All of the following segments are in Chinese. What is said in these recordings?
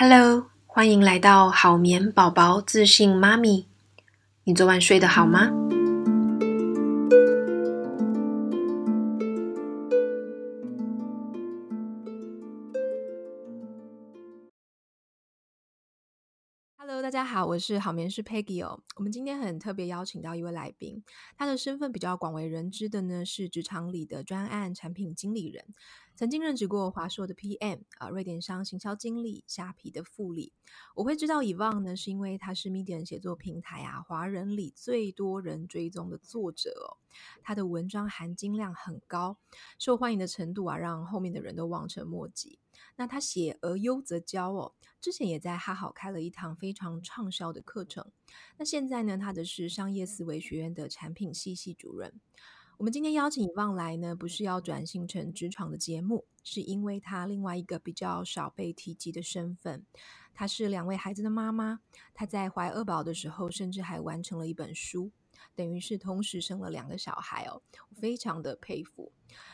Hello，欢迎来到好眠宝宝自信妈咪。你昨晚睡得好吗好，我是好眠师 Peggy 哦。我们今天很特别邀请到一位来宾，他的身份比较广为人知的呢，是职场里的专案产品经理人。曾经任职过华硕的 PM 啊，瑞典商行销经理，虾皮的副理。我会知道 Yvonne 呢，是因为他是 Medium 写作平台啊，华人里最多人追踪的作者哦。他的文章含金量很高，受欢迎的程度啊，让后面的人都望尘莫及。那他写而优则教哦，之前也在哈好开了一堂非常畅销的课程。那现在呢，他的是商业思维学院的产品系系主任。我们今天邀请 Yvonne 来呢，不是要转型成职场的节目，是因为他另外一个比较少被提及的身份，他是两位孩子的妈妈。她在怀二宝的时候，甚至还完成了一本书。等于是同时生了两个小孩哦，我非常的佩服。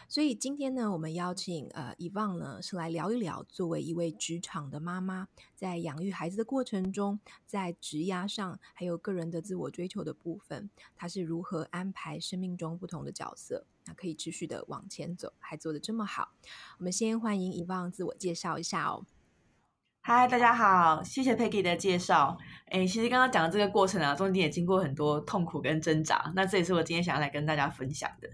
所以今天呢，我们邀请呃 Yvonne 呢，是来聊一聊，作为一位职场的妈妈，在养育孩子的过程中，在职涯上还有个人的自我追求的部分，她是如何安排生命中不同的角色，那可以持续的往前走，还做得这么好。我们先欢迎 Yvonne 自我介绍一下哦。嗨，大家好，谢谢 Peggy 的介绍。诶，其实刚刚讲的这个过程啊，中间也经过很多痛苦跟挣扎，那这也是我今天想要来跟大家分享的。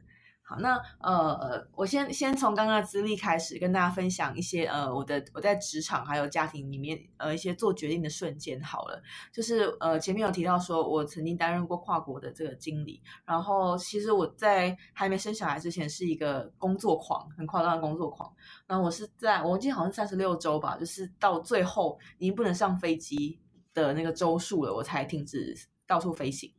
好，那呃，我先先从刚刚的资历开始，跟大家分享一些呃，我的我在职场还有家庭里面呃一些做决定的瞬间。好了，就是呃前面有提到说我曾经担任过跨国的这个经理，然后其实我在还没生小孩之前是一个工作狂，很夸张的工作狂。然后我是在我记得好像三十六周吧，就是到最后已经不能上飞机的那个周数了，我才停止到处飞行。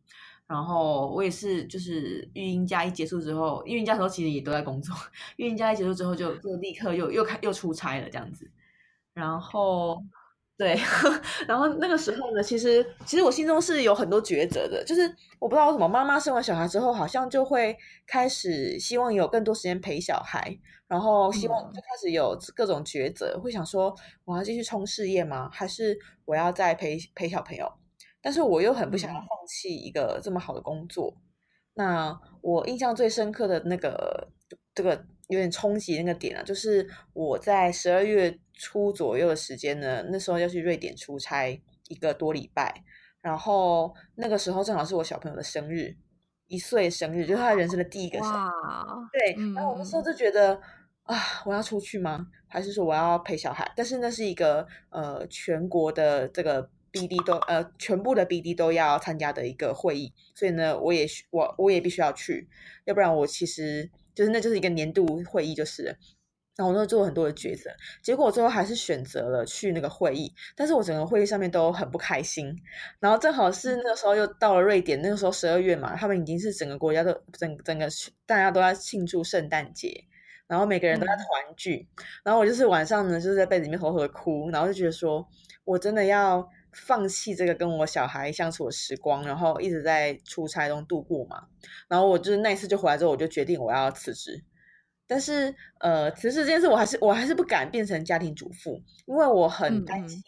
然后我也是，就是育婴假一结束之后，育婴假的时候其实也都在工作。育婴假一结束之后就，就就立刻又又开又出差了这样子。然后，对，然后那个时候呢，其实其实我心中是有很多抉择的，就是我不知道为什么妈妈生完小孩之后，好像就会开始希望有更多时间陪小孩，然后希望就开始有各种抉择，会想说我要继续冲事业吗？还是我要再陪陪小朋友？但是我又很不想要放弃一个这么好的工作。嗯、那我印象最深刻的那个这个有点冲击那个点啊，就是我在十二月初左右的时间呢，那时候要去瑞典出差一个多礼拜，然后那个时候正好是我小朋友的生日，一岁生日，就是他人生的第一个生日。哇对，嗯、然后我那时候就觉得啊，我要出去吗？还是说我要陪小孩？但是那是一个呃全国的这个。BD 都呃，全部的 BD 都要参加的一个会议，所以呢，我也我我也必须要去，要不然我其实就是那就是一个年度会议，就是，然后我那做了很多的抉择，结果我最后还是选择了去那个会议，但是我整个会议上面都很不开心，然后正好是那个时候又到了瑞典，那个时候十二月嘛，他们已经是整个国家都整整个大家都在庆祝圣诞节，然后每个人都在团聚，嗯、然后我就是晚上呢就是在被子里面偷偷的哭，然后就觉得说我真的要。放弃这个跟我小孩相处的时光，然后一直在出差中度过嘛。然后我就是那一次就回来之后，我就决定我要辞职。但是呃，辞职这件事我还是我还是不敢变成家庭主妇，因为我很担心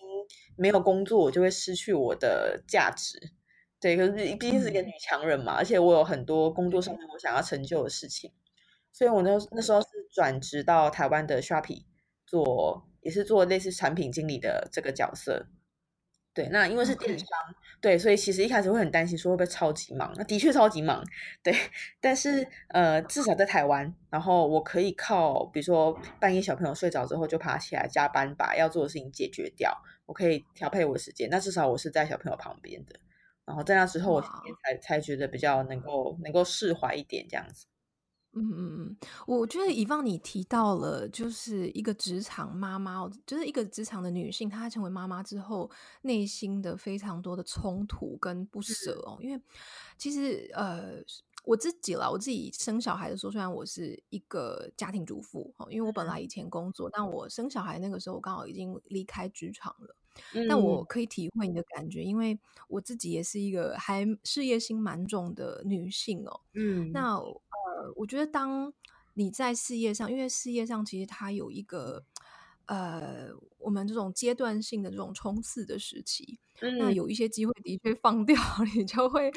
没有工作我就会失去我的价值。嗯、对，可是毕竟是一个女强人嘛，而且我有很多工作上面我想要成就的事情，所以我那那时候是转职到台湾的 Shopee 做，也是做类似产品经理的这个角色。对，那因为是电商.对，所以其实一开始会很担心说会不会超级忙，那的确超级忙，对，但是呃，至少在台湾，然后我可以靠，比如说半夜小朋友睡着之后就爬起来加班，把要做的事情解决掉，我可以调配我的时间，那至少我是在小朋友旁边的，然后在那之后我才才觉得比较能够能够释怀一点这样子。嗯嗯嗯，我觉得 Yvonne 你提到了，就是一个职场妈妈，就是一个职场的女性，她成为妈妈之后，内心的非常多的冲突跟不舍哦。因为其实呃，我自己啦，我自己生小孩的时候，虽然我是一个家庭主妇哦，因为我本来以前工作，但我生小孩那个时候，我刚好已经离开职场了。但我可以体会你的感觉，因为我自己也是一个还事业心蛮重的女性哦。嗯，那呃。我觉得，当你在事业上，因为事业上其实它有一个呃，我们这种阶段性的这种冲刺的时期，嗯、那有一些机会的确放 掉，你就会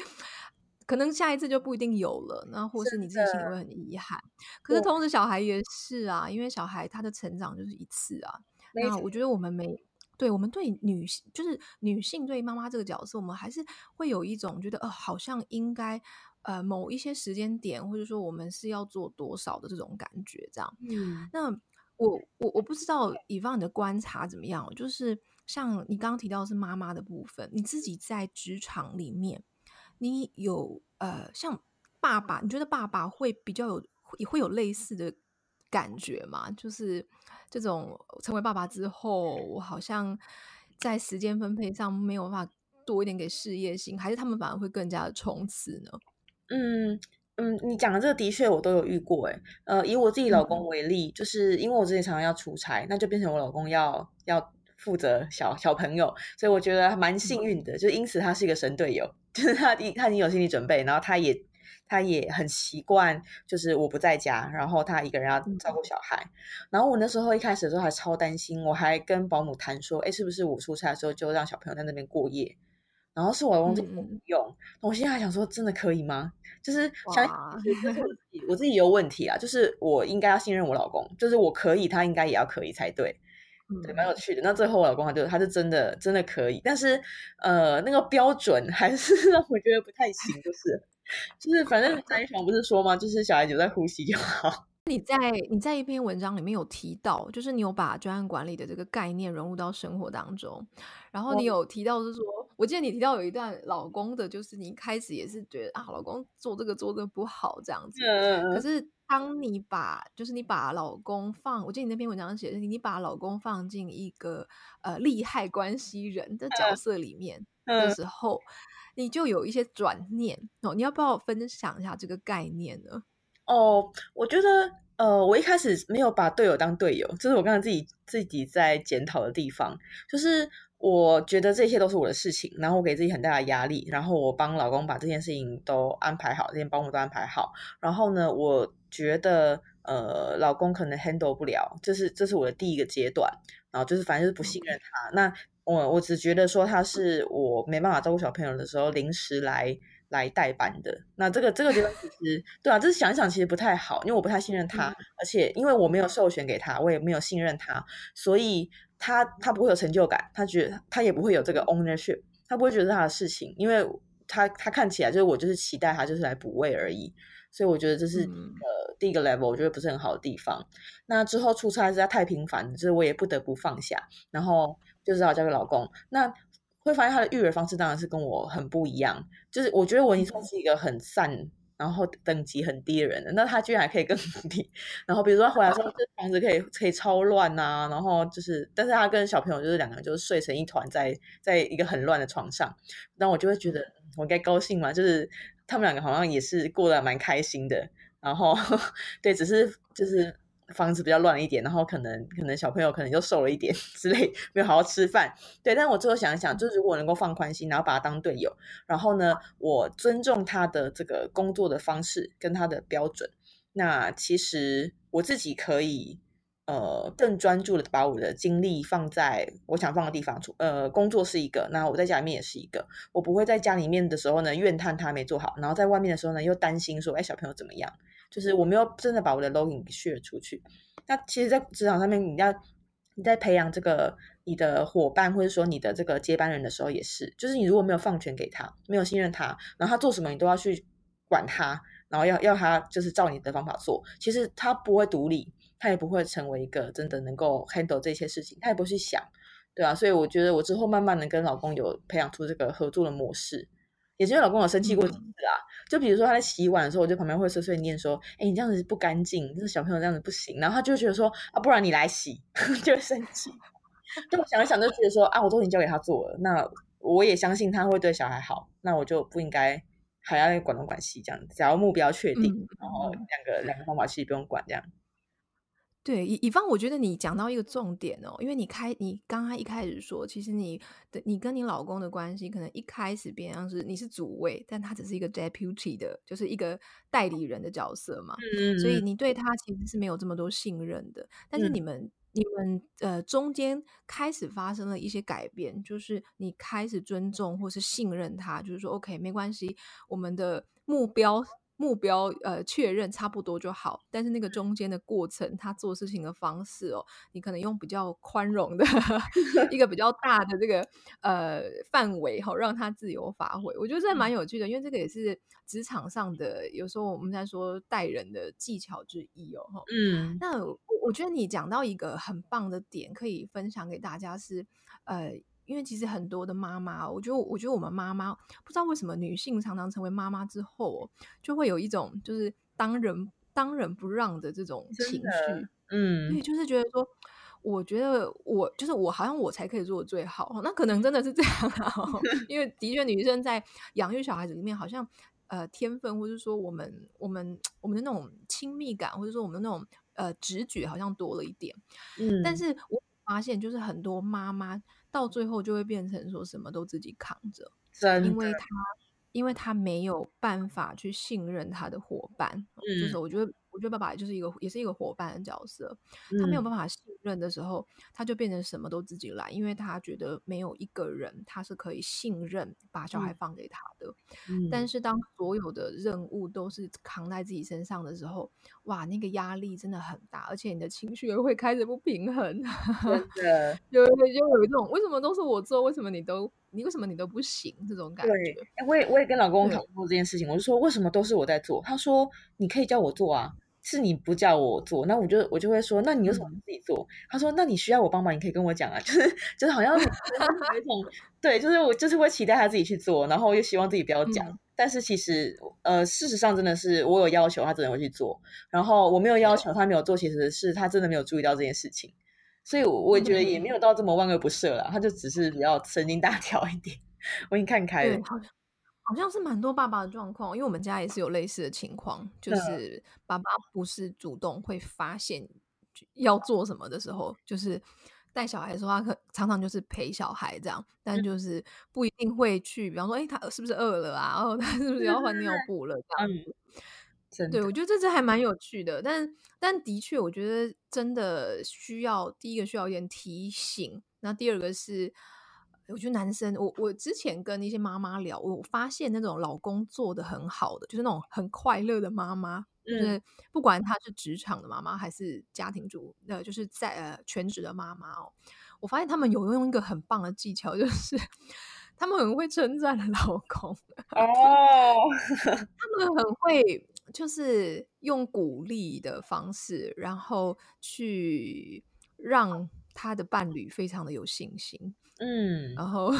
可能下一次就不一定有了，那或是你自己心里会很遗憾。可是同时小孩也是啊，因为小孩他的成长就是一次啊。那我觉得我们没对我们对女性，就是女性对妈妈这个角色，我们还是会有一种觉得，呃，好像应该呃某一些时间点，或者说我们是要做多少的这种感觉，这样。嗯，那。我我我不知道以方你的观察怎么样，就是像你刚刚提到的是妈妈的部分，你自己在职场里面，你有呃像爸爸，你觉得爸爸会比较有会会有类似的感觉吗？就是这种成为爸爸之后，我好像在时间分配上没有办法多一点给事业心，还是他们反而会更加的冲刺呢？嗯。嗯，你讲的这个的确我都有遇过诶，呃，以我自己老公为例，嗯、就是因为我之前常常要出差，那就变成我老公要要负责小小朋友，所以我觉得还蛮幸运的，嗯、就因此他是一个神队友，就是他已他已经有心理准备，然后他也他也很习惯，就是我不在家，然后他一个人要照顾小孩，嗯、然后我那时候一开始的时候还超担心，我还跟保姆谈说，哎，是不是我出差的时候就让小朋友在那边过夜？然后是我老公这么用，嗯、我现在还想说，真的可以吗？就是想我自己有问题啊，就是我应该要信任我老公，就是我可以，他应该也要可以才对，嗯、对，蛮有趣的。那最后我老公他就他是真的真的可以，但是呃，那个标准还是 让我觉得不太行，就是就是反正张一翔不是说吗？就是小孩子在呼吸就好。你在你在一篇文章里面有提到，就是你有把专案管理的这个概念融入到生活当中，然后你有提到是说，我，我记得你提到有一段老公的，就是你一开始也是觉得啊，老公做这个做这个不好这样子，嗯、可是当你把就是你把老公放，我记得你那篇文章写的是你把老公放进一个呃利害关系人的角色里面的时候，嗯嗯、你就有一些转念哦，你要不要分享一下这个概念呢？哦，我觉得，呃，我一开始没有把队友当队友，这是我刚才自己自己在检讨的地方。就是我觉得这些都是我的事情，然后我给自己很大的压力，然后我帮老公把这件事情都安排好，这些保姆都安排好。然后呢，我觉得，呃，老公可能 handle 不了，这是这是我的第一个阶段。然后就是反正就是不信任他。那我我只觉得说他是我没办法照顾小朋友的时候临时来。来代班的，那这个这个地方其实对啊，这是想一想其实不太好，因为我不太信任他，嗯、而且因为我没有授权给他，我也没有信任他，所以他他不会有成就感，他觉得他也不会有这个 ownership，他不会觉得是他的事情，因为他他看起来就是我就是期待他就是来补位而已，所以我觉得这是呃、嗯、第一个 level，我觉得不是很好的地方。那之后出差实在太频繁，就是我也不得不放下，然后就只好交给老公。那会发现他的育儿方式当然是跟我很不一样，就是我觉得我已经算是一个很散，然后等级很低的人了，那他居然还可以更低。然后比如说他回来说，这房子可以可以超乱啊，然后就是，但是他跟小朋友就是两个人就是睡成一团在，在在一个很乱的床上，那我就会觉得我该高兴嘛，就是他们两个好像也是过得蛮开心的，然后对，只是就是。房子比较乱一点，然后可能可能小朋友可能又瘦了一点 之类，没有好好吃饭。对，但我最后想一想，就是如果能够放宽心，然后把他当队友，然后呢，我尊重他的这个工作的方式跟他的标准，那其实我自己可以呃更专注的把我的精力放在我想放的地方。呃，工作是一个，那我在家里面也是一个，我不会在家里面的时候呢怨叹他没做好，然后在外面的时候呢又担心说，哎，小朋友怎么样？就是我没有真的把我的 login share 出去。那其实，在职场上面，你要你在培养这个你的伙伴，或者说你的这个接班人的时候，也是，就是你如果没有放权给他，没有信任他，然后他做什么你都要去管他，然后要要他就是照你的方法做，其实他不会独立，他也不会成为一个真的能够 handle 这些事情，他也不会去想，对啊，所以我觉得我之后慢慢的跟老公有培养出这个合作的模式。也是因为老公有生气过几次啊，嗯、就比如说他在洗碗的时候，我就旁边会碎碎念说：“哎，你这样子不干净，这小朋友这样子不行。”然后他就会觉得说：“啊，不然你来洗。”就会生气。但我想一想，就觉得说：“啊，我都已经交给他做了，那我也相信他会对小孩好，那我就不应该还要管东管西这样子。只要目标确定，嗯、然后两个两个方法其实不用管这样。”对，以以方，我觉得你讲到一个重点哦，因为你开，你刚刚一开始说，其实你的你跟你老公的关系，可能一开始变成是你是主位，但他只是一个 deputy 的，就是一个代理人的角色嘛，嗯，所以你对他其实是没有这么多信任的。但是你们，嗯、你们呃中间开始发生了一些改变，就是你开始尊重或是信任他，就是说 OK 没关系，我们的目标。目标呃确认差不多就好，但是那个中间的过程，他做事情的方式哦，你可能用比较宽容的 一个比较大的这个呃范围哈、哦，让他自由发挥。我觉得这蛮有趣的，因为这个也是职场上的有时候我们在说待人的技巧之一哦。嗯，那我我觉得你讲到一个很棒的点，可以分享给大家是呃。因为其实很多的妈妈，我觉得，我觉得我们妈妈不知道为什么女性常常成为妈妈之后，就会有一种就是当仁当仁不让的这种情绪，嗯，对，就是觉得说，我觉得我就是我，好像我才可以做的最好，那可能真的是这样啊，因为的确女生在养育小孩子里面，好像呃天分，或者说我们我们我们的那种亲密感，或者说我们的那种呃直觉，好像多了一点，嗯，但是我发现就是很多妈妈。到最后就会变成说什么都自己扛着，因为他因为他没有办法去信任他的伙伴，嗯，就是我觉得。我觉得爸爸就是一个，也是一个伙伴的角色。他没有办法信任的时候，嗯，他就变成什么都自己来，因为他觉得没有一个人他是可以信任把小孩放给他的。嗯，但是当所有的任务都是扛在自己身上的时候，哇，那个压力真的很大，而且你的情绪也会开始不平衡。真的，就就有一种为什么都是我做，为什么你都你为什么你都不行这种感觉。对，我也我也跟老公讨论过这件事情，我就说为什么都是我在做？他说你可以叫我做啊。是你不叫我做，那我就我就会说，那你有什么不自己做？嗯、他说，那你需要我帮忙，你可以跟我讲啊，就是就是好像有一种对，就是我就是会期待他自己去做，然后又希望自己不要讲。嗯、但是其实呃，事实上真的是我有要求，他真的会去做；然后我没有要求，他没有做，其实是他真的没有注意到这件事情。所以我也觉得也没有到这么万恶不赦了，他就只是比较神经大条一点。我已经看开了。好像是蛮多爸爸的状况，因为我们家也是有类似的情况，就是爸爸不是主动会发现要做什么的时候，就是带小孩的时候，他可常常就是陪小孩这样，但就是不一定会去，比方说，哎，他是不是饿了啊？然后他是不是要换尿布了？这样子。嗯，对，我觉得这这还蛮有趣的，但但的确，我觉得真的需要第一个需要一点提醒，那第二个是。我觉得男生，我我之前跟一些妈妈聊，我发现那种老公做的很好的，就是那种很快乐的妈妈，就是不管她是职场的妈妈还是家庭主，呃，就是在呃全职的妈妈哦，我发现他们有用一个很棒的技巧，就是他们很会称赞老公。哦，他们很会就是用鼓励的方式，然后去让他的伴侣非常的有信心。嗯，然后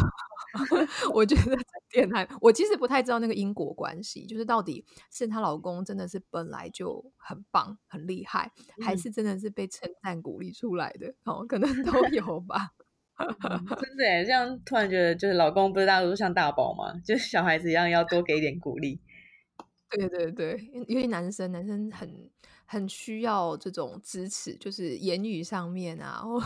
我觉得这点还，我其实不太知道那个因果关系，就是到底是她老公真的是本来就很棒、很厉害，嗯、还是真的是被称赞鼓励出来的？哦，可能都 有吧。嗯、真的，这样突然觉得，就是老公不是大家都像大宝吗？就是小孩子一样，要多给一点鼓励。对对对，因为男生，男生很。很需要这种支持，就是言语上面啊，或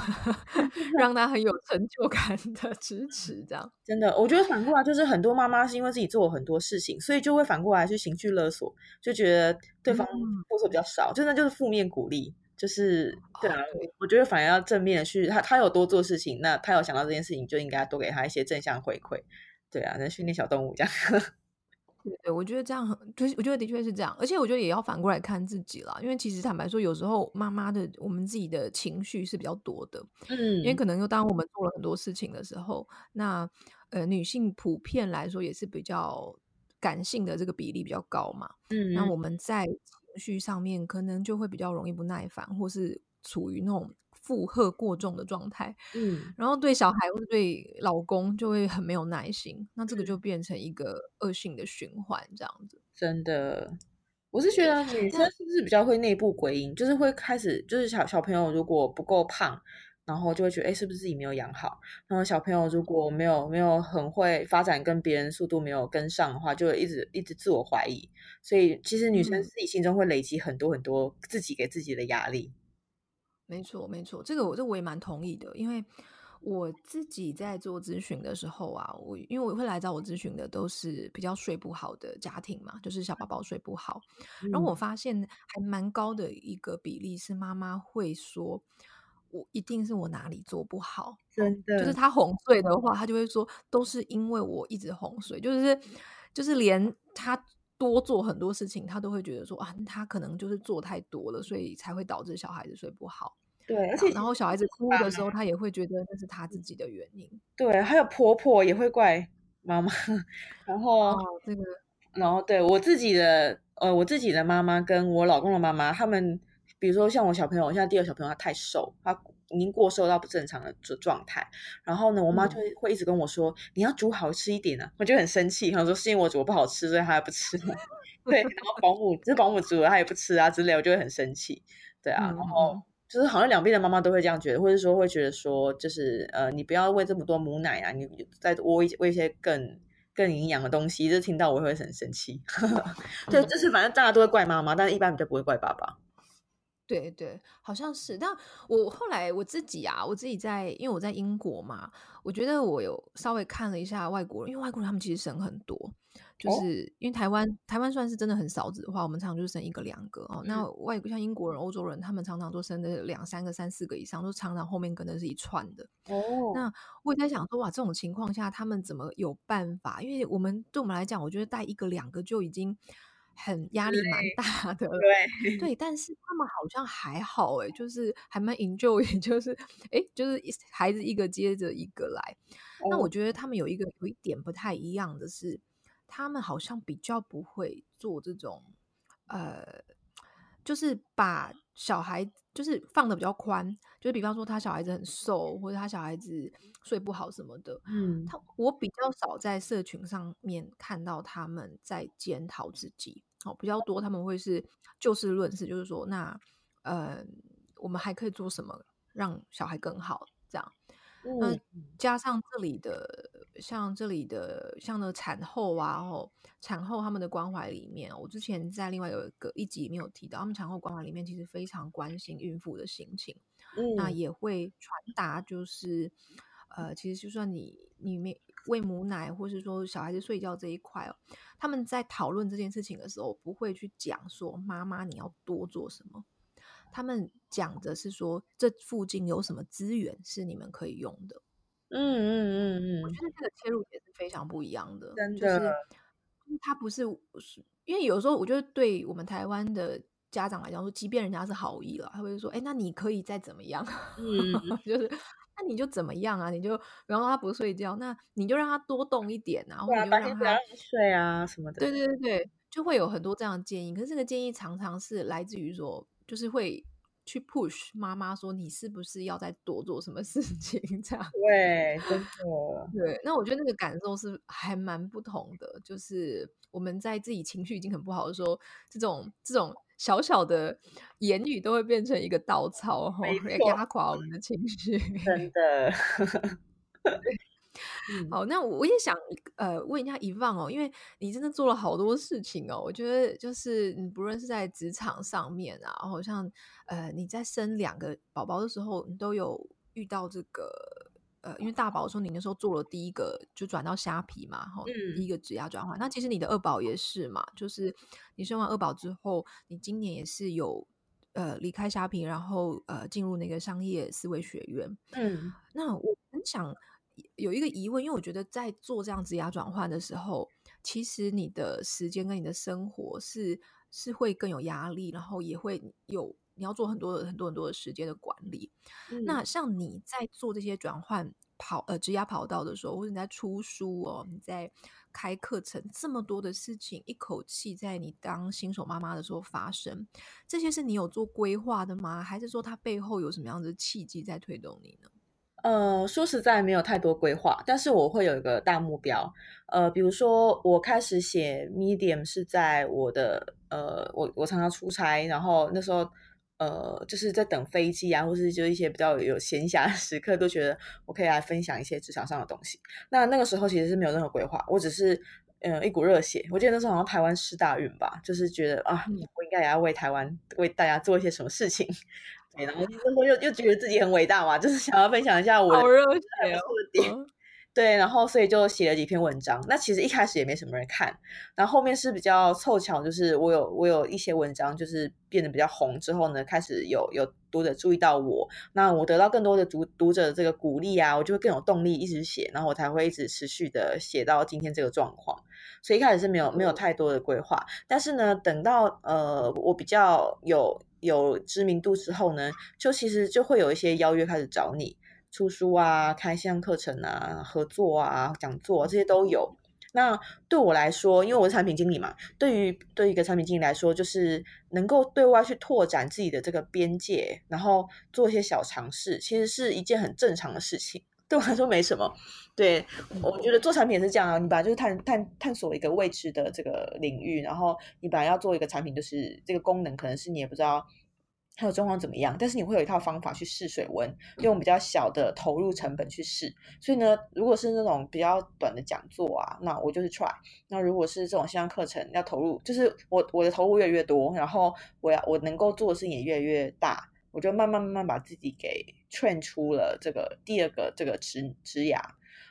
让他很有成就感的支持，这样。真的，我觉得反过来就是很多妈妈是因为自己做了很多事情，所以就会反过来去情绪勒索，就觉得对方付出比较少，真的、嗯、就是负面鼓励，就是对啊，对。我觉得反而要正面的去，他他有多做事情，那他有想到这件事情，就应该多给他一些正向回馈，对啊，那训练小动物这样。对，对，我觉得这样很，就是我觉得的确是这样，而且我觉得也要反过来看自己啦，因为其实坦白说，有时候妈妈的我们自己的情绪是比较多的，嗯，因为可能又当我们做了很多事情的时候，那呃女性普遍来说也是比较感性的这个比例比较高嘛，嗯，那我们在情绪上面可能就会比较容易不耐烦，或是处于那种。负荷过重的状态，嗯，然后对小孩或者对老公就会很没有耐心，那这个就变成一个恶性的循环，这样子。真的，我是觉得女生是不是比较会内部归因，就是会开始，就是小小朋友如果不够胖，然后就会觉得，哎，是不是自己没有养好？然后小朋友如果没有没有很会发展，跟别人速度没有跟上的话，就会一直一直自我怀疑。所以其实女生自己心中会累积很多很多自己给自己的压力。没错，没错，这个我这个我也蛮同意的，因为我自己在做咨询的时候啊，我因为我会来找我咨询的都是比较睡不好的家庭嘛，就是小宝宝睡不好，嗯、然后我发现还蛮高的一个比例是妈妈会说，我一定是我哪里做不好，真的。就是他哄睡的话，他就会说都是因为我一直哄睡，就是就是连他多做很多事情，他都会觉得说啊，他可能就是做太多了，所以才会导致小孩子睡不好。对，而且然后小孩子哭的时候，他也会觉得那是他自己的原因。对，还有婆婆也会怪妈妈，然后、哦、这个，然后对我自己的呃，我自己的妈妈跟我老公的妈妈，他们比如说像我小朋友，我现在第二小朋友他太瘦，他已经过瘦到不正常的状态。然后呢，我妈就会会一直跟我说：“嗯、你要煮好吃一点啊！”我就很生气，她说是因为我煮不好吃，所以他还不吃。对，然后保姆就是保姆煮了，他也不吃啊之类，我就会很生气。对啊，嗯、然后。就是好像两边的妈妈都会这样觉得，或者说会觉得说，就是呃，你不要喂这么多母奶啊，你再喂喂一些更更营养的东西。就听到我会很生气。对，就是反正大家都会怪妈妈，但是一般比较不会怪爸爸。对对，好像是。但我后来我自己啊，我自己在，因为我在英国嘛，我觉得我有稍微看了一下外国人，因为外国人他们其实省很多。就是因为台湾，台湾算是真的很少子的话，我们常常就生一个两个哦。那外国像英国人、欧洲人，他们常常都生的两三个、三四个以上，都常常后面跟的是一串的。哦，那我也在想说，哇，这种情况下他们怎么有办法？因为我们对我们来讲，我觉得带一个两个就已经很压力蛮大的了。对对，但是他们好像还好哎，就是还蛮 enjoy，就是哎，就是孩子一个接着一个来。哦。那我觉得他们有一个有一点不太一样的是。他们好像比较不会做这种，呃，就是把小孩就是放的比较宽，就是比方说他小孩子很瘦，或者他小孩子睡不好什么的，嗯，他我比较少在社群上面看到他们在检讨自己，哦，比较多他们会是就事论事，就是说那，呃，我们还可以做什么让小孩更好这样。那加上这里的，像这里的，像那产后啊，哦，产后他们的关怀里面，我之前在另外有一个一集里面有提到，他们产后关怀里面其实非常关心孕妇的心情，嗯，那也会传达，就是呃，其实就算你你没喂母奶，或是说小孩子睡觉这一块哦，他们在讨论这件事情的时候，不会去讲说妈妈你要多做什么。他们讲的是说，这附近有什么资源是你们可以用的。嗯嗯嗯嗯，我觉得这个切入点是非常不一样的。真的，就是他不是，因为有时候我觉得对我们台湾的家长来讲说，即便人家是好意了，他会说：“哎，那你可以再怎么样？”嗯，就是那你就怎么样啊？你就比方说他不睡觉，那你就让他多动一点啊，或者就让他让睡啊什么的。对对对对，就会有很多这样的建议。可是这个建议常常是来自于说。就是会去 push 妈妈说，你是不是要再多做什么事情这样？对，真的。对，那我觉得那个感受是还蛮不同的。就是我们在自己情绪已经很不好的时候，这种这种小小的言语都会变成一个稻草，压垮我们的情绪。真的。嗯、好，那我也想呃问一下 Yvonne 哦，因为你真的做了好多事情哦。我觉得就是你不论是在职场上面啊，好像呃你在生两个宝宝的时候，你都有遇到这个呃，因为大宝说你那时候做了第一个就转到虾皮嘛，哈、嗯，第一个职涯转换。那其实你的二宝也是嘛，就是你生完二宝之后，你今年也是有呃离开虾皮，然后呃进入那个商业思维学院。嗯，那我很想。有一个疑问，因为我觉得在做这样职压转换的时候，其实你的时间跟你的生活是是会更有压力，然后也会有你要做很多很多很多的时间的管理。嗯、那像你在做这些转换跑呃职压跑道的时候，或者你在出书哦，你在开课程，这么多的事情一口气在你当新手妈妈的时候发生，这些是你有做规划的吗？还是说它背后有什么样的契机在推动你呢？呃，说实在没有太多规划，但是我会有一个大目标。呃，比如说我开始写 Medium 是在我的呃，我我常常出差，然后那时候呃，就是在等飞机啊，或是就一些比较有闲暇的时刻，都觉得我可以来分享一些职场上的东西。那那个时候其实是没有任何规划，我只是呃一股热血。我记得那时候好像台湾师大运吧，就是觉得啊，我应该也要为台湾为大家做一些什么事情。然后又又觉得自己很伟大嘛，就是想要分享一下我的好热血哦。对，然后所以就写了几篇文章。那其实一开始也没什么人看，然后后面是比较凑巧，就是我有我有一些文章就是变得比较红之后呢，开始有有读者注意到我，那我得到更多的读读者的这个鼓励啊，我就会更有动力一直写，然后我才会一直持续的写到今天这个状况。所以一开始是没有没有太多的规划，但是呢，等到呃我比较有有知名度之后呢，就其实就会有一些邀约开始找你。出书啊，开线上课程啊，合作啊，讲座啊，这些都有。那对我来说，因为我是产品经理嘛，对于对于一个产品经理来说，就是能够对外去拓展自己的这个边界，然后做一些小尝试，其实是一件很正常的事情。对我来说没什么。对，我觉得做产品也是这样啊，你本来就是探探探索一个未知的这个领域，然后你本来要做一个产品，就是这个功能可能是你也不知道。还有状况怎么样？但是你会有一套方法去试水温，用比较小的投入成本去试。所以呢，如果是那种比较短的讲座啊，那我就是 try。那如果是这种线上课程要投入，就是我我的投入越来越多，然后我要我能够做的事情也越来越大，我就慢慢慢慢把自己给 train 出了这个第二个这个职职涯。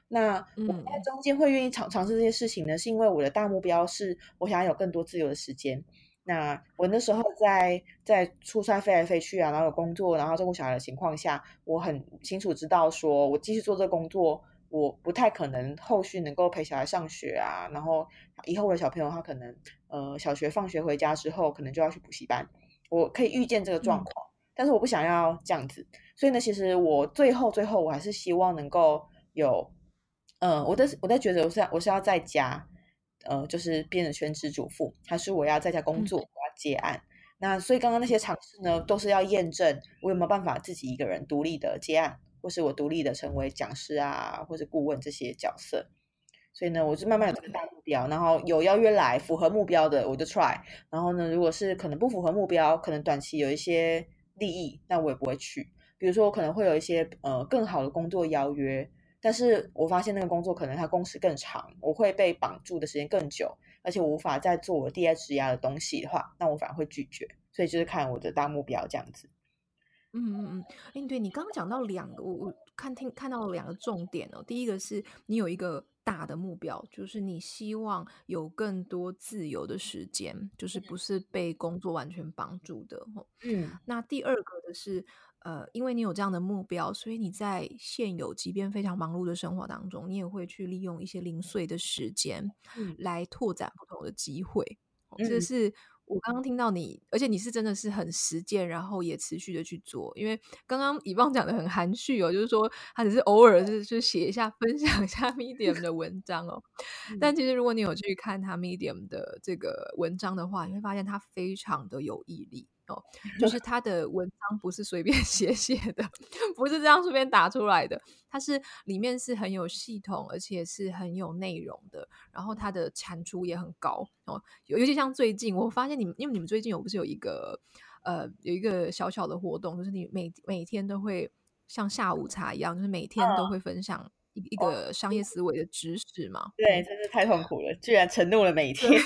那我在中间会愿意尝尝试这些事情呢，是因为我的大目标是我想要有更多自由的时间。那我那时候在在出差飞来飞去啊，然后有工作，然后照顾小孩的情况下，我很清楚知道说，我继续做这个工作，我不太可能后续能够陪小孩上学啊。然后以后我的小朋友他可能呃小学放学回家之后，可能就要去补习班，我可以预见这个状况，嗯、但是我不想要这样子。所以呢，其实我最后最后我还是希望能够有，嗯、呃，我在我在觉得我是我是要在家。呃，就是变成全职主妇，还是我要在家工作，我要接案。嗯、那所以刚刚那些尝试呢，都是要验证我有没有办法自己一个人独立的接案，或是我独立的成为讲师啊，或者顾问这些角色。所以呢，我就慢慢有这个大目标，然后有邀约来符合目标的，我就 try。然后呢，如果是可能不符合目标，可能短期有一些利益，那我也不会去。比如说，我可能会有一些呃更好的工作邀约。但是我发现那个工作可能它工时更长，我会被绑住的时间更久，而且我无法再做我第二职涯的东西的话，那我反而会拒绝。所以就是看我的大目标这样子。嗯嗯嗯，哎，对，你刚刚讲到两个，我我看听看到了两个重点哦。第一个是你有一个大的目标，就是你希望有更多自由的时间，就是不是被工作完全绑住的。嗯，那第二个的是。呃，因为你有这样的目标，所以你在现有即便非常忙碌的生活当中，你也会去利用一些零碎的时间，来拓展不同的机会。嗯、这是我刚刚听到你，而且你是真的是很实践，然后也持续的去做。因为刚刚以棒讲的很含蓄哦，就是说他只是偶尔是去写一下、分享一下 Medium 的文章哦。嗯、但其实如果你有去看他 Medium 的这个文章的话，你会发现他非常的有毅力。就是他的文章不是随便 写写的，不是这样随便打出来的，它是里面是很有系统，而且是很有内容的。然后它的产出也很高哦，尤其像最近我发现你们，因为你们最近有不是有一个呃有一个小小的活动，就是你每每天都会像下午茶一样，就是每天都会分享一一个商业思维的知识嘛？对，真是太痛苦了，居然承诺了每天。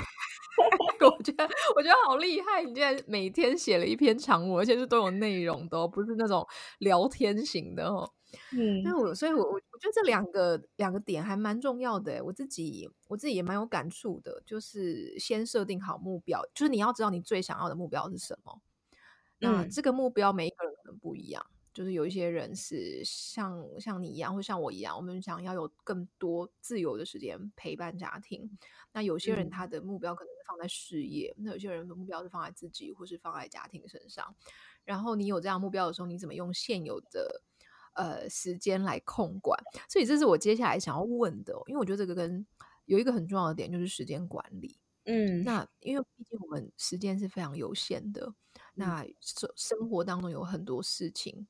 我觉得我觉得好厉害！你竟然每天写了一篇长文，而且是都有内容的，不是那种聊天型的哦。嗯，那我所以我，我我觉得这两个两个点还蛮重要的。我自己我自己也蛮有感触的，就是先设定好目标，就是你要知道你最想要的目标是什么。嗯，那这个目标每一个人可能不一样。就是有一些人是像像你一样，或像我一样，我们想要有更多自由的时间陪伴家庭。那有些人他的目标可能是放在事业，嗯、那有些人的目标是放在自己，或是放在家庭身上。然后你有这样目标的时候，你怎么用现有的呃时间来控管？所以这是我接下来想要问的，因为我觉得这个跟有一个很重要的点就是时间管理。嗯，那因为毕竟我们时间是非常有限的，那生生活当中有很多事情。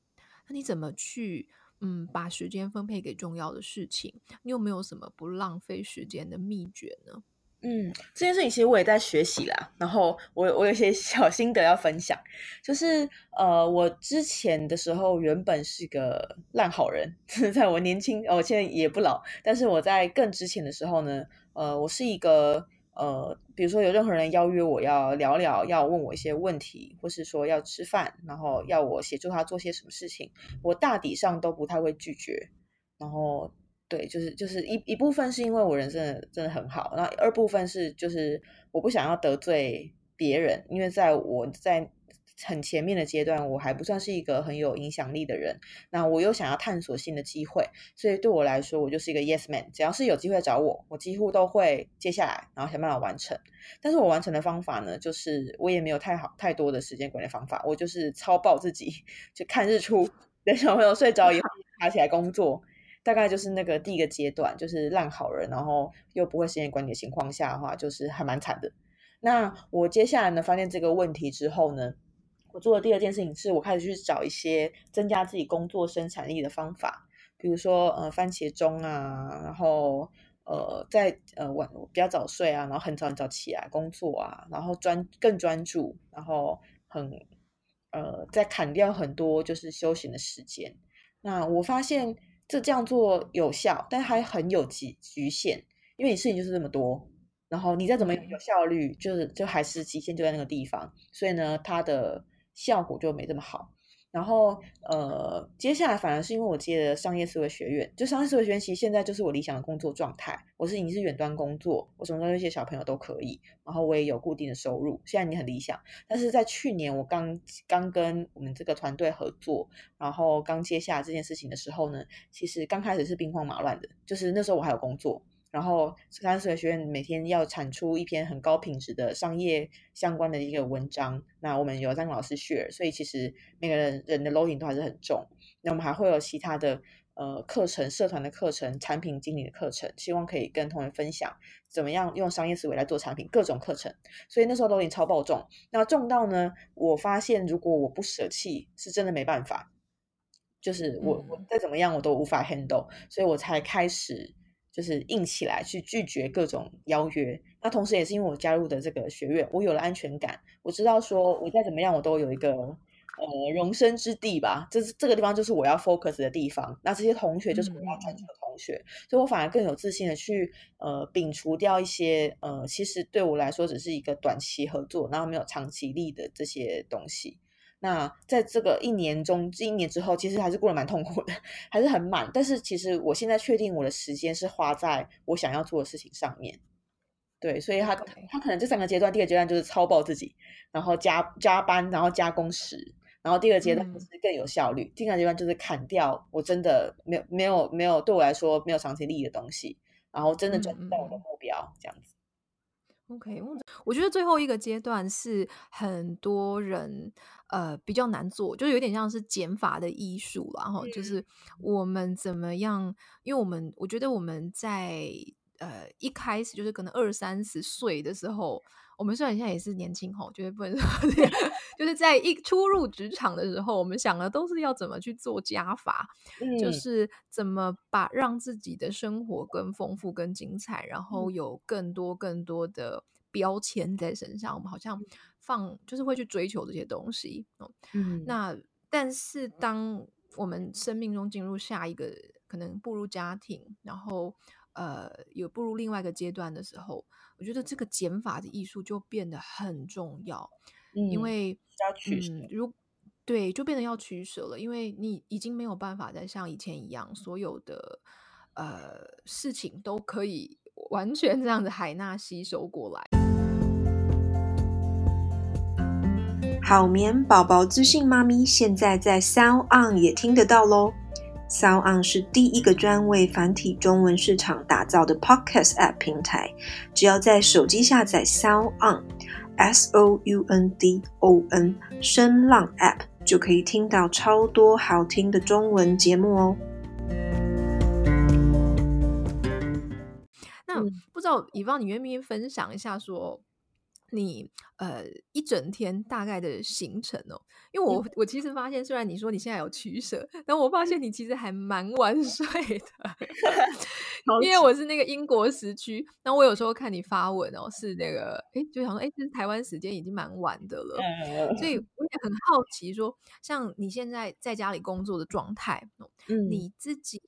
那你怎么去嗯把时间分配给重要的事情？你有没有什么不浪费时间的秘诀呢？嗯，这件事情其实我也在学习啦。然后我我有些小心得要分享，就是呃，我之前的时候原本是个烂好人，在我年轻，我现在也不老，但是我在更之前的时候呢，呃，我是一个。呃，比如说有任何人邀约我要聊聊，要问我一些问题，或是说要吃饭，然后要我协助他做些什么事情，我大抵上都不太会拒绝。然后，对，就是就是一一部分是因为我人生的真的很好，那二部分是就是我不想要得罪别人，因为在我在。很前面的阶段，我还不算是一个很有影响力的人。那我又想要探索新的机会，所以对我来说，我就是一个 yes man。只要是有机会找我，我几乎都会接下来，然后想办法完成。但是我完成的方法呢，就是我也没有太好太多的时间管理方法，我就是超爆自己，就看日出，等小朋友睡着以后爬起来工作，大概就是那个第一个阶段，就是烂好人，然后又不会时间管理的情况下的话，就是还蛮惨的。那我接下来呢，发现这个问题之后呢，我做的第二件事情是我开始去找一些增加自己工作生产力的方法，比如说呃番茄钟啊，然后呃在呃晚比较早睡啊，然后很早很早起来工作啊，然后专更专注，然后很呃在砍掉很多就是休闲的时间。那我发现这这样做有效，但还很有极局限，因为你事情就是这么多，然后你再怎么有效率，就是就还是极限就在那个地方，所以呢，它的。效果就没这么好，然后呃，接下来反而是因为我接了商业思维学院，就商业思维学院其实现在就是我理想的工作状态。我是已经是远端工作，我什么时候那些小朋友都可以，然后我也有固定的收入，现在已经很理想。但是在去年我刚刚跟我们这个团队合作，然后刚接下这件事情的时候呢，其实刚开始是兵荒马乱的，就是那时候我还有工作。然后，商业思维学院每天要产出一篇很高品质的商业相关的一个文章。那我们有三个老师 share，所以其实每个人人的 loading 都还是很重。那我们还会有其他的呃课程、社团的课程、产品经理的课程，希望可以跟同学分享怎么样用商业思维来做产品，各种课程。所以那时候 loading 超爆重。那重到呢，我发现如果我不舍弃，是真的没办法。就是我我再怎么样我都无法 handle，所以我才开始。就是硬起来去拒绝各种邀约，那同时也是因为我加入的这个学院，我有了安全感，我知道说我再怎么样，我都有一个呃容身之地吧，这是这个地方就是我要 focus 的地方，那这些同学就是我要专注的同学，嗯、所以我反而更有自信的去呃摒除掉一些呃其实对我来说只是一个短期合作，然后没有长期力的这些东西。那在这个一年中，这一年之后，其实还是过得蛮痛苦的，还是很满。但是其实我现在确定我的时间是花在我想要做的事情上面。对，所以他.他可能这三个阶段，第一个阶段就是超爆自己，然后加加班，然后加工时，然后第二个阶段就是更有效率。嗯、第三个阶段就是砍掉我真的没有没有没有对我来说没有长期利益的东西，然后真的专注到我的目标，嗯、这样子。OK，我觉得最后一个阶段是很多人呃比较难做，就有点像是减法的艺术了，然后就是我们怎么样，因为我们我觉得我们在呃一开始就是可能二三十岁的时候。我们虽然现在也是年轻吼，绝对不能说这样，就是在一初入职场的时候，我们想的都是要怎么去做加法，嗯、就是怎么把让自己的生活更丰富、更精彩，然后有更多更多的标签在身上。我们好像放就是会去追求这些东西。嗯，那但是当我们生命中进入下一个可能步入家庭，然后呃有步入另外一个阶段的时候。我觉得这个减法的艺术就变得很重要，嗯、因为要取舍，嗯，如对，就变得要取舍了，因为你已经没有办法再像以前一样，所有的呃事情都可以完全这样子海纳吸收过来。好眠宝宝资讯妈咪现在在 Sound On 也听得到喽。SoundOn 是第一个专为繁体中文市场打造的 Podcast App 平台。只要在手机下载 SoundOn，S O U N D O N 声浪 App，就可以听到超多好听的中文节目哦。那不知道以方，你愿不愿意分享一下说？你呃一整天大概的行程哦，因为我我其实发现，虽然你说你现在有取舍，但我发现你其实还蛮晚 睡的，因为我是那个英国时区，那我有时候看你发文哦，是那个哎，就想说哎，这是台湾时间已经蛮晚的了，所以我也很好奇说，像你现在在家里工作的状态，嗯，你自己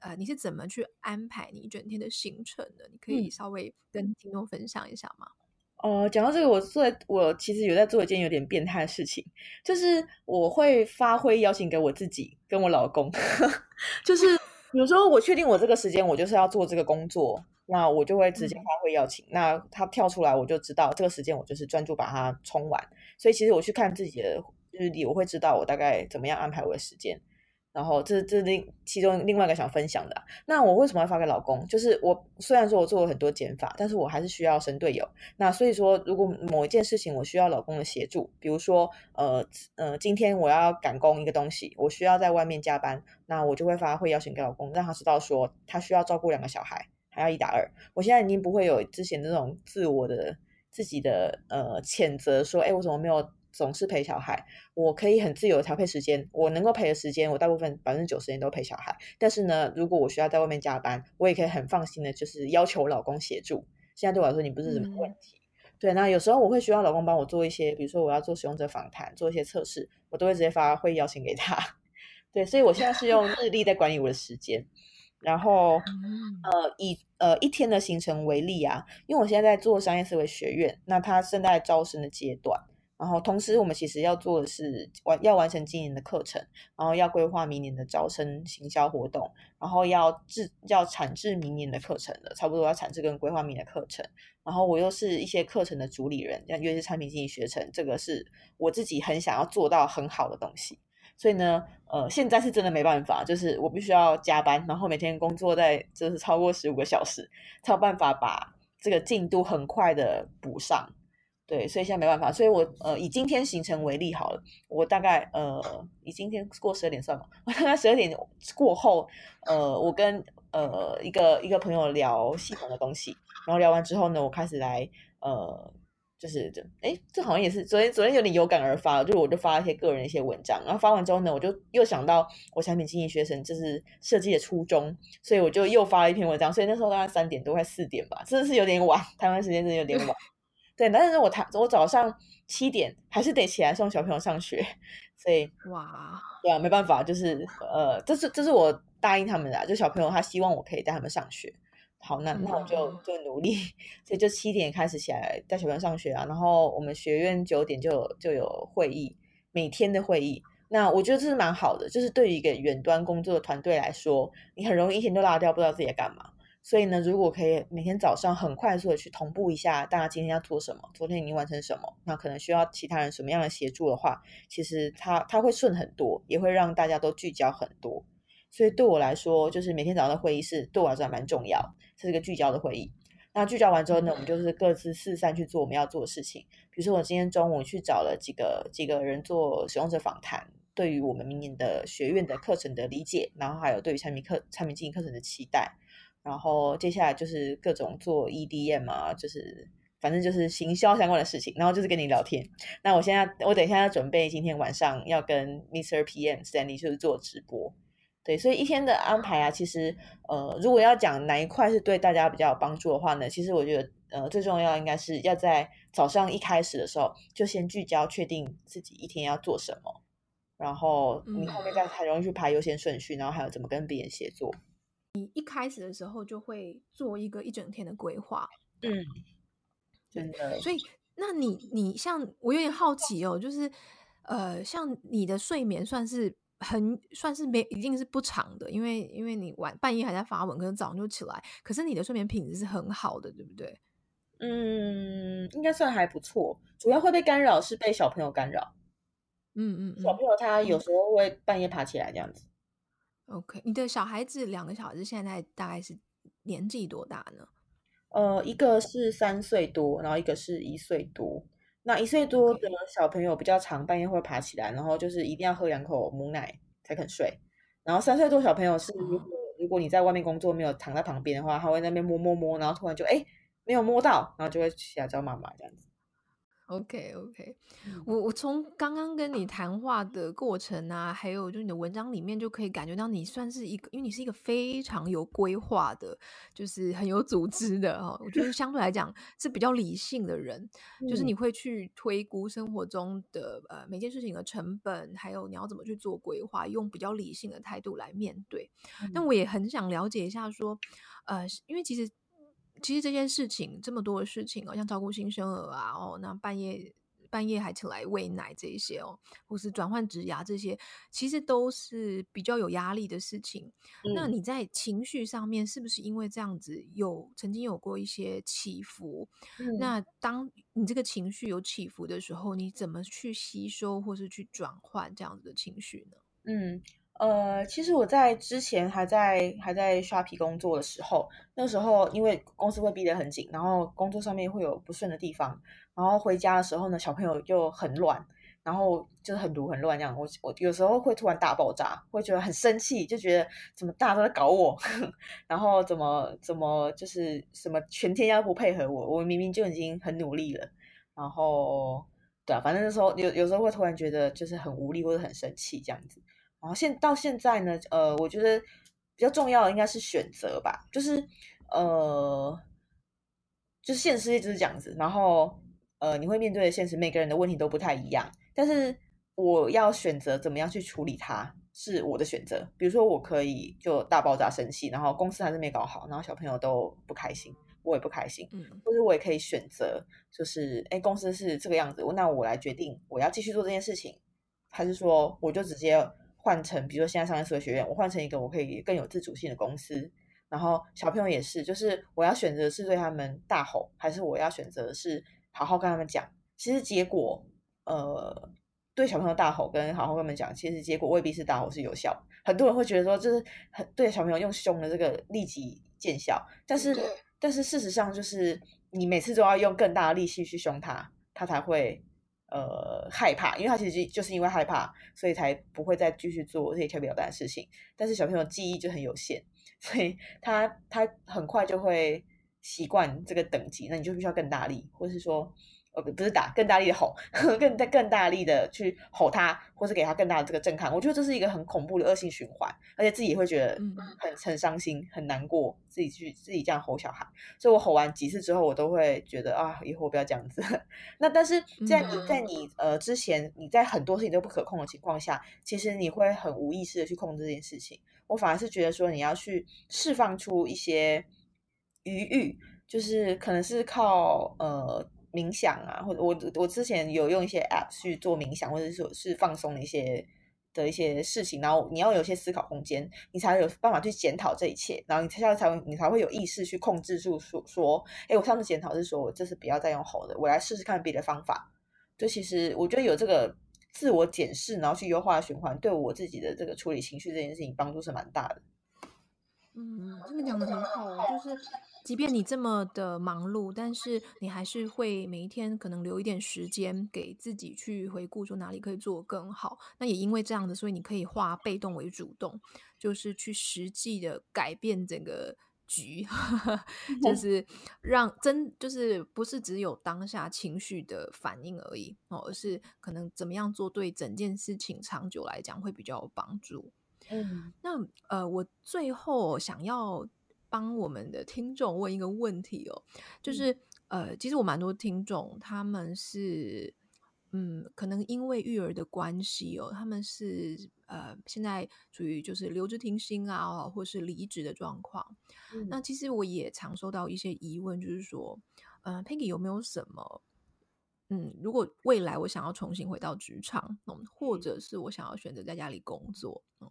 呃你是怎么去安排你一整天的行程的？你可以稍微跟听众分享一下吗？哦、呃，讲到这个，我做我其实有在做一件有点变态的事情，就是我会发挥邀请给我自己跟我老公，就是 有时候我确定我这个时间我就是要做这个工作，那我就会直接发挥邀请。嗯、那他跳出来，我就知道这个时间我就是专注把它冲完。所以其实我去看自己的日历，我会知道我大概怎么样安排我的时间。然后这这另其中另外一个想分享的，那我为什么要发给老公？就是我虽然说我做了很多减法，但是我还是需要神队友。那所以说，如果某一件事情我需要老公的协助，比如说呃呃，今天我要赶工一个东西，我需要在外面加班，那我就会发会邀请给老公，让他知道说他需要照顾两个小孩，还要一打二。我现在已经不会有之前那种自我的自己的呃谴责，说哎，我怎么没有？总是陪小孩，我可以很自由的调配时间。我能够陪的时间，我大部分百分之九十时间都陪小孩。但是呢，如果我需要在外面加班，我也可以很放心的，就是要求老公协助。现在对我来说，你不是什么问题。嗯、对，那有时候我会需要老公帮我做一些，比如说我要做使用者访谈，做一些测试，我都会直接发会议邀请给他。对，所以我现在是用日历在管理我的时间。然后，呃，以呃一天的行程为例啊，因为我现在在做商业思维学院，那他正在招生的阶段。然后，同时我们其实要做的是完要完成今年的课程，然后要规划明年的招生行销活动，然后要制要产制明年的课程的，差不多要产制跟规划明年的课程。然后我又是一些课程的主理人，像尤其是产品经理学程，这个是我自己很想要做到很好的东西。所以呢，呃，现在是真的没办法，就是我必须要加班，然后每天工作在就是超过十五个小时，才有办法把这个进度很快的补上。对，所以现在没办法，所以我呃以今天行程为例好了，我大概呃以今天过十二点算嘛，我大概十二点过后，呃我跟呃一个一个朋友聊系统的东西，然后聊完之后呢，我开始来呃就是这哎这好像也是昨天昨天有点有感而发，就是我就发一些个人一些文章，然后发完之后呢，我就又想到我产品经营学生就是设计的初衷，所以我就又发了一篇文章，所以那时候大概三点多快四点吧，真的是有点晚，台湾时间真的有点晚。对，但是我他我早上七点还是得起来送小朋友上学，所以哇，对啊，没办法，就是呃，这是这是我答应他们的，就小朋友他希望我可以带他们上学，好，那那我就就努力，所以就七点开始起来带小朋友上学啊，然后我们学院九点就有就有会议，每天的会议，那我觉得这是蛮好的，就是对于一个远端工作的团队来说，你很容易一天就落掉，不知道自己在干嘛。所以呢，如果可以每天早上很快速的去同步一下，大家今天要做什么，昨天已经完成什么，那可能需要其他人什么样的协助的话，其实它它会顺很多，也会让大家都聚焦很多。所以对我来说，就是每天早上的会议是对我来说还蛮重要，这是一个聚焦的会议。那聚焦完之后呢，我们就是各自四散去做我们要做的事情。比如说我今天中午去找了几个几个人做使用者访谈，对于我们明年的学院的课程的理解，然后还有对于产品课产品经营课程的期待。然后接下来就是各种做 EDM 啊，就是反正就是行销相关的事情。然后就是跟你聊天。那我现在我等一下要准备今天晚上要跟 Mr. PM Stanley 就是做直播。对，所以一天的安排啊，其实呃，如果要讲哪一块是对大家比较有帮助的话呢，其实我觉得呃最重要应该是要在早上一开始的时候就先聚焦，确定自己一天要做什么，然后你后面再才容易去排优先顺序，然后还有怎么跟别人协作。你一开始的时候就会做一个一整天的规划，嗯，真的。所以，那你你像我有点好奇哦，就是呃，像你的睡眠算是很算是没一定是不长的，因为因为你晚半夜还在发文，可能早上就起来，可是你的睡眠品质是很好的，对不对？嗯，应该算还不错。主要会被干扰是被小朋友干扰，嗯嗯，嗯，小朋友他有时候会半夜爬起来这样子。OK，你的小孩子两个小孩子现在大概是年纪多大呢？呃，一个是三岁多，然后一个是一岁多。那一岁多的小朋友比较常半夜会爬起来，然后就是一定要喝两口母奶才肯睡。然后三岁多小朋友是，如果如果你在外面工作没有躺在旁边的话，他会在那边摸摸摸，然后突然就哎没有摸到，然后就会起来叫妈妈这样子。OK OK，我我从刚刚跟你谈话的过程啊，还有就你的文章里面就可以感觉到你算是一个，因为你是一个非常有规划的，就是很有组织的哈。我觉得相对来讲是比较理性的人，就是你会去推估生活中的呃每件事情的成本，还有你要怎么去做规划，用比较理性的态度来面对。但我也很想了解一下说，呃，因为其实。其实这件事情这么多的事情哦，像照顾新生儿啊，哦，那半夜半夜还起来喂奶这一些哦，或是转换职牙这些，其实都是比较有压力的事情。嗯、那你在情绪上面是不是因为这样子有曾经有过一些起伏？嗯、那当你这个情绪有起伏的时候，你怎么去吸收或是去转换这样子的情绪呢？嗯。呃，其实我在之前还在还在刷皮工作的时候，那时候因为公司会逼得很紧，然后工作上面会有不顺的地方，然后回家的时候呢，小朋友就很乱，然后就是很卢很乱这样。我我有时候会突然大爆炸，会觉得很生气，就觉得怎么大家都在搞我，然后怎么怎么就是什么全天要不配合我，我明明就已经很努力了，然后对啊，反正那时候有有时候会突然觉得就是很无力或者很生气这样子。然后现到现在呢，呃，我觉得比较重要的应该是选择吧，就是呃，就是现实世界就是这样子。然后呃，你会面对的现实，每个人的问题都不太一样。但是我要选择怎么样去处理它，是我的选择。比如说，我可以就大爆炸生气，然后公司还是没搞好，然后小朋友都不开心，我也不开心。嗯，或者我也可以选择，就是哎，公司是这个样子，那我来决定我要继续做这件事情，还是说我就直接。换成，比如说现在上思维学院，我换成一个我可以更有自主性的公司，然后小朋友也是，就是我要选择是对他们大吼，还是我要选择是好好跟他们讲。其实结果，呃，对小朋友大吼跟好好跟他们讲，其实结果未必是大吼是有效。很多人会觉得说，就是很对小朋友用凶的这个立即见效，但是但是事实上就是你每次都要用更大的力气去凶他，他才会。呃，害怕，因为他其实就是因为害怕，所以才不会再继续做这些调皮捣蛋的事情。但是小朋友记忆就很有限，所以他他很快就会习惯这个等级，那你就必须要更大力，或是说。不是打更大力的吼，更更大力的去吼他，或是给他更大的这个震撼。我觉得这是一个很恐怖的恶性循环，而且自己也会觉得很很伤心、很难过，自己去自己这样吼小孩。所以我吼完几次之后，我都会觉得啊，以后我不要这样子。那但是在你在你呃之前，你在很多事情都不可控的情况下，其实你会很无意识的去控制这件事情。我反而是觉得说，你要去释放出一些余裕，就是可能是靠呃。冥想啊，或者我我之前有用一些 app 去做冥想，或者说是放松的一些的一些事情，然后你要有一些思考空间，你才有办法去检讨这一切，然后你才才你才会有意识去控制住说说，哎，我上次检讨是说我这次不要再用吼的，我来试试看别的方法。就其实我觉得有这个自我检视，然后去优化循环，对我自己的这个处理情绪这件事情帮助是蛮大的。嗯，这个讲的很好，就是。即便你这么的忙碌，但是你还是会每一天可能留一点时间给自己去回顾，说哪里可以做更好。那也因为这样的，所以你可以化被动为主动，就是去实际的改变整个局，就 是让真就是不是只有当下情绪的反应而已哦，而是可能怎么样做对整件事情长久来讲会比较有帮助。嗯，那呃，我最后想要。帮我们的听众问一个问题哦，就是呃，其实我蛮多听众，他们是嗯，可能因为育儿的关系哦，他们是呃，现在处于就是留职停薪啊，或是离职的状况。嗯、那其实我也常收到一些疑问，就是说，呃，Peggy 有没有什么嗯，如果未来我想要重新回到职场，嗯，或者是我想要选择在家里工作，嗯，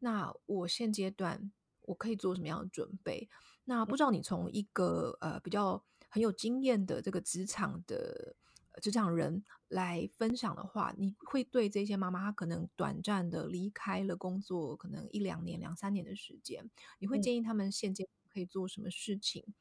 那我现阶段。我可以做什么样的准备？那不知道你从一个呃比较很有经验的这个职场的职场人来分享的话，你会对这些妈妈她可能短暂的离开了工作，可能一两年、两三年的时间，你会建议他们现阶段可以做什么事情，嗯、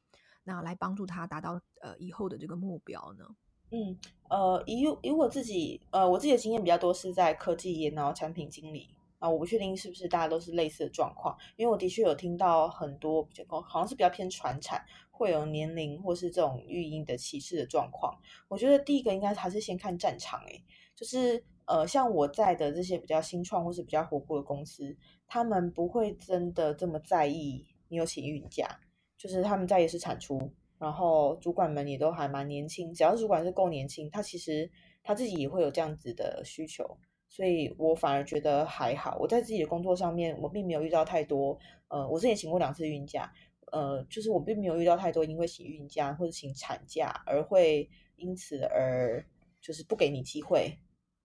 那来帮助他达到呃以后的这个目标呢？嗯，呃，以以我自己呃我自己的经验比较多是在科技业，然后产品经理。啊，我不确定是不是大家都是类似的状况，因为我的确有听到很多比较，好像是比较偏传产，会有年龄或是这种育婴的歧视的状况。我觉得第一个应该还是先看战场，诶，就是呃，像我在的这些比较新创或是比较活泼的公司，他们不会真的这么在意你有请育假，就是他们在意是产出，然后主管们也都还蛮年轻，只要主管是够年轻，他其实他自己也会有这样子的需求。所以我反而觉得还好，我在自己的工作上面，我并没有遇到太多。呃，我之前请过两次孕假，呃，就是我并没有遇到太多因为请孕假或者请产假而会因此而就是不给你机会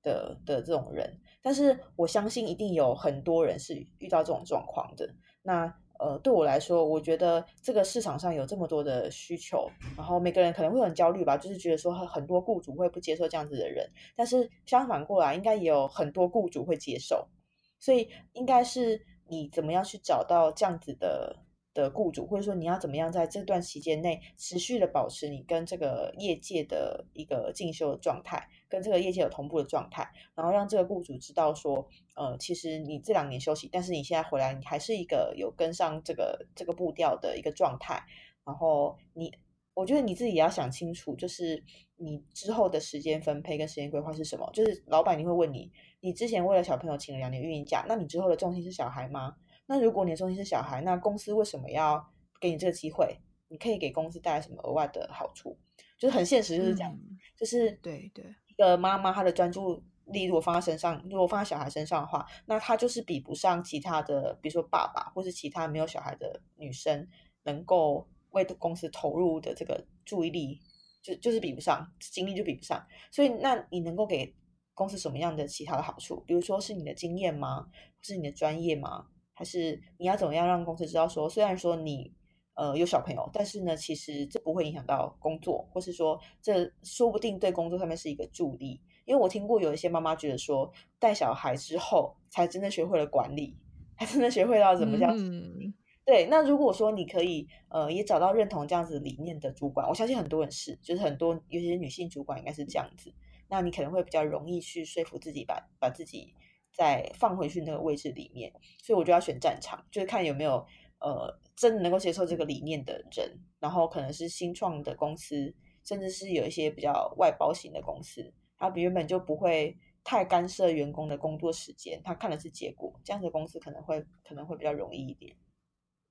的的这种人。但是我相信一定有很多人是遇到这种状况的。那呃，对我来说，我觉得这个市场上有这么多的需求，然后每个人可能会很焦虑吧，就是觉得说很多雇主会不接受这样子的人。但是相反过来，应该也有很多雇主会接受。所以应该是你怎么样去找到这样子的。的雇主，或者说你要怎么样在这段时间内持续的保持你跟这个业界的一个进修的状态，跟这个业界有同步的状态，然后让这个雇主知道说，呃，其实你这两年休息，但是你现在回来，你还是一个有跟上这个这个步调的一个状态。然后你，我觉得你自己也要想清楚，就是你之后的时间分配跟时间规划是什么。就是老板你会问你，你之前为了小朋友请了两年育婴假，那你之后的重心是小孩吗？那如果你的重心是小孩，那公司为什么要给你这个机会？你可以给公司带来什么额外的好处？就是很现实，就是这样。嗯、就是对对，一个妈妈她的专注力如果放在身上，如果放在小孩身上的话，那她就是比不上其他的，比如说爸爸或是其他没有小孩的女生，能够为公司投入的这个注意力，就就是比不上，精力就比不上。所以，那你能够给公司什么样的其他的好处？比如说是你的经验吗？是你的专业吗？还是你要怎么样让公司知道说，虽然说你呃有小朋友，但是呢，其实这不会影响到工作，或是说这说不定对工作上面是一个助力。因为我听过有一些妈妈觉得说，带小孩之后才真的学会了管理，才真的学会到怎么样。嗯、对，那如果说你可以呃也找到认同这样子理念的主管，我相信很多人是，就是很多尤其是女性主管应该是这样子，那你可能会比较容易去说服自己把把自己。再放回去那个位置里面，所以我就要选战场，就是看有没有呃真的能够接受这个理念的人，然后可能是新创的公司，甚至是有一些比较外包型的公司，他比原本就不会太干涉员工的工作时间，他看的是结果，这样的公司可能会可能会比较容易一点。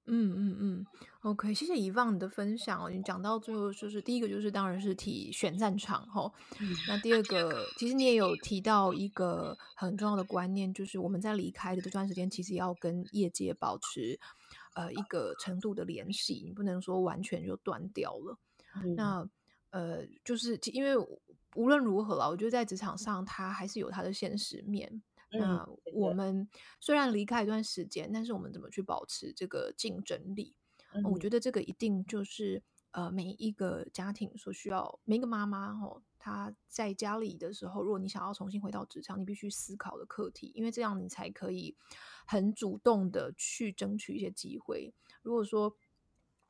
嗯嗯嗯，OK，谢谢 Yvonne 你的分享哦。你讲到最后，就是第一个就是当然是提选战场 那第二个，其实你也有提到一个很重要的观念，就是我们在离开的这段时间，其实要跟业界保持呃一个程度的联系，你不能说完全就断掉了。嗯、那呃，就是因为无论如何啦，我觉得在职场上，它还是有它的现实面。那我们虽然离开一段时间，但是我们怎么去保持这个竞争力？嗯、我觉得这个一定就是呃每一个家庭所需要，每一个妈妈哦，她在家里的时候，如果你想要重新回到职场，你必须思考的课题，因为这样你才可以很主动的去争取一些机会。如果说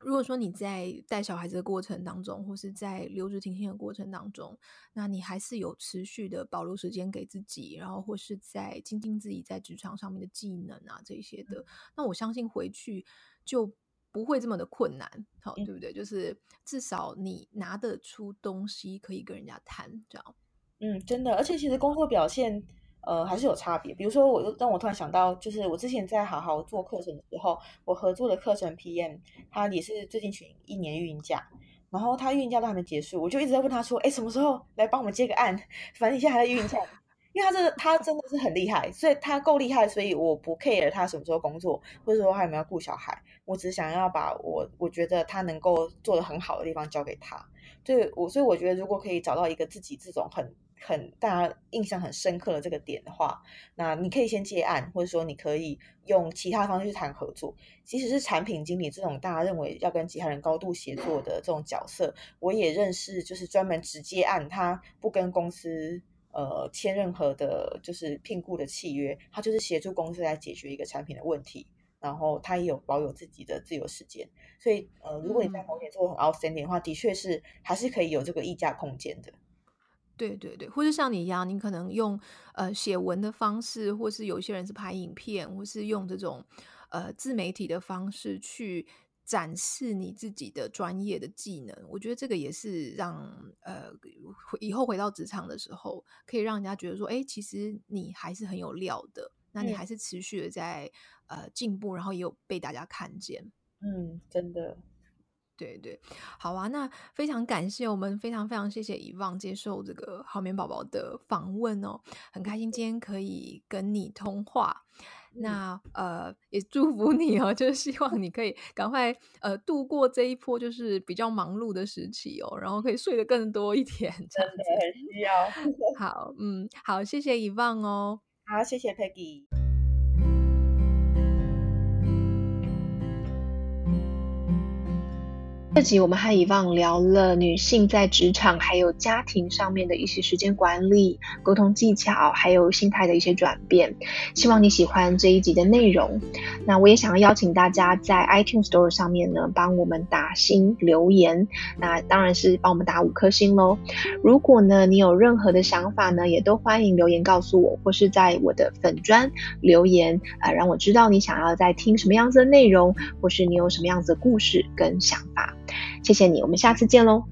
如果说你在带小孩子的过程当中，或是在留职停薪的过程当中，那你还是有持续的保留时间给自己，然后或是在精进自己在职场上面的技能啊这些的，嗯、那我相信回去就不会这么的困难，好，对不对？就是至少你拿得出东西可以跟人家谈，这样。嗯，真的，而且其实工作表现。呃，还是有差别。比如说，我就让我突然想到，就是我之前在好好做课程的时候，我合作的课程 PM，他也是最近请一年孕假，然后他孕假都还没结束，我就一直在问他说，哎，什么时候来帮我们接个案？反正你现在还在孕假，因为他这个他真的是很厉害，所以他够厉害，所以我不 care 他什么时候工作，或者说他有没有顾小孩，我只想要把我我觉得他能够做得很好的地方交给他。对，我所以我觉得如果可以找到一个自己这种很。很大家印象很深刻的这个点的话，那你可以先接案，或者说你可以用其他方式去谈合作。即使是产品经理这种大家认为要跟其他人高度协作的这种角色，我也认识，就是专门直接案，他不跟公司呃签任何的，就是聘雇的契约，他就是协助公司来解决一个产品的问题，然后他也有保有自己的自由时间。所以呃，如果你在某点做很 outstanding 的话，的确是还是可以有这个议价空间的。对对对，或者像你一样，你可能用呃写文的方式，或是有些人是拍影片，或是用这种呃自媒体的方式去展示你自己的专业的技能。我觉得这个也是让呃以后回到职场的时候，可以让人家觉得说，哎，其实你还是很有料的，那你还是持续的在、嗯、呃进步，然后也有被大家看见。嗯，真的。对对，好啊，那非常感谢我们，非常非常谢谢 Yvonne 接受这个好眠宝宝的访问哦，很开心今天可以跟你通话。那呃，也祝福你哦，就是希望你可以赶快呃度过这一波就是比较忙碌的时期哦，然后可以睡得更多一点，真的很需要。好，嗯，好，谢谢 Yvonne 哦，好，谢谢 Peggy。这集我们和 Yvonne 聊了女性在职场还有家庭上面的一些时间管理、沟通技巧，还有心态的一些转变。希望你喜欢这一集的内容。那我也想要邀请大家在 iTunes Store 上面呢，帮我们打星留言。那当然是帮我们打五颗星喽。如果呢你有任何的想法呢，也都欢迎留言告诉我，或是在我的粉专留言啊、让我知道你想要在听什么样子的内容，或是你有什么样子的故事跟想法。谢谢你，我们下次见喽。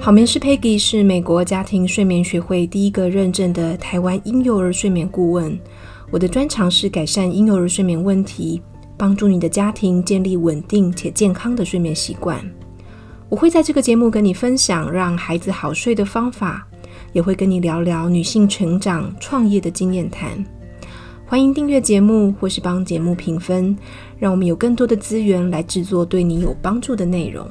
好眠师 Peggy 是美国家庭睡眠学会第一个认证的台湾婴幼儿睡眠顾问。我的专长是改善婴幼儿睡眠问题，帮助你的家庭建立稳定且健康的睡眠习惯。我会在这个节目跟你分享让孩子好睡的方法，也会跟你聊聊女性成长、创业的经验谈。欢迎订阅节目，或是帮节目评分，让我们有更多的资源来制作对你有帮助的内容。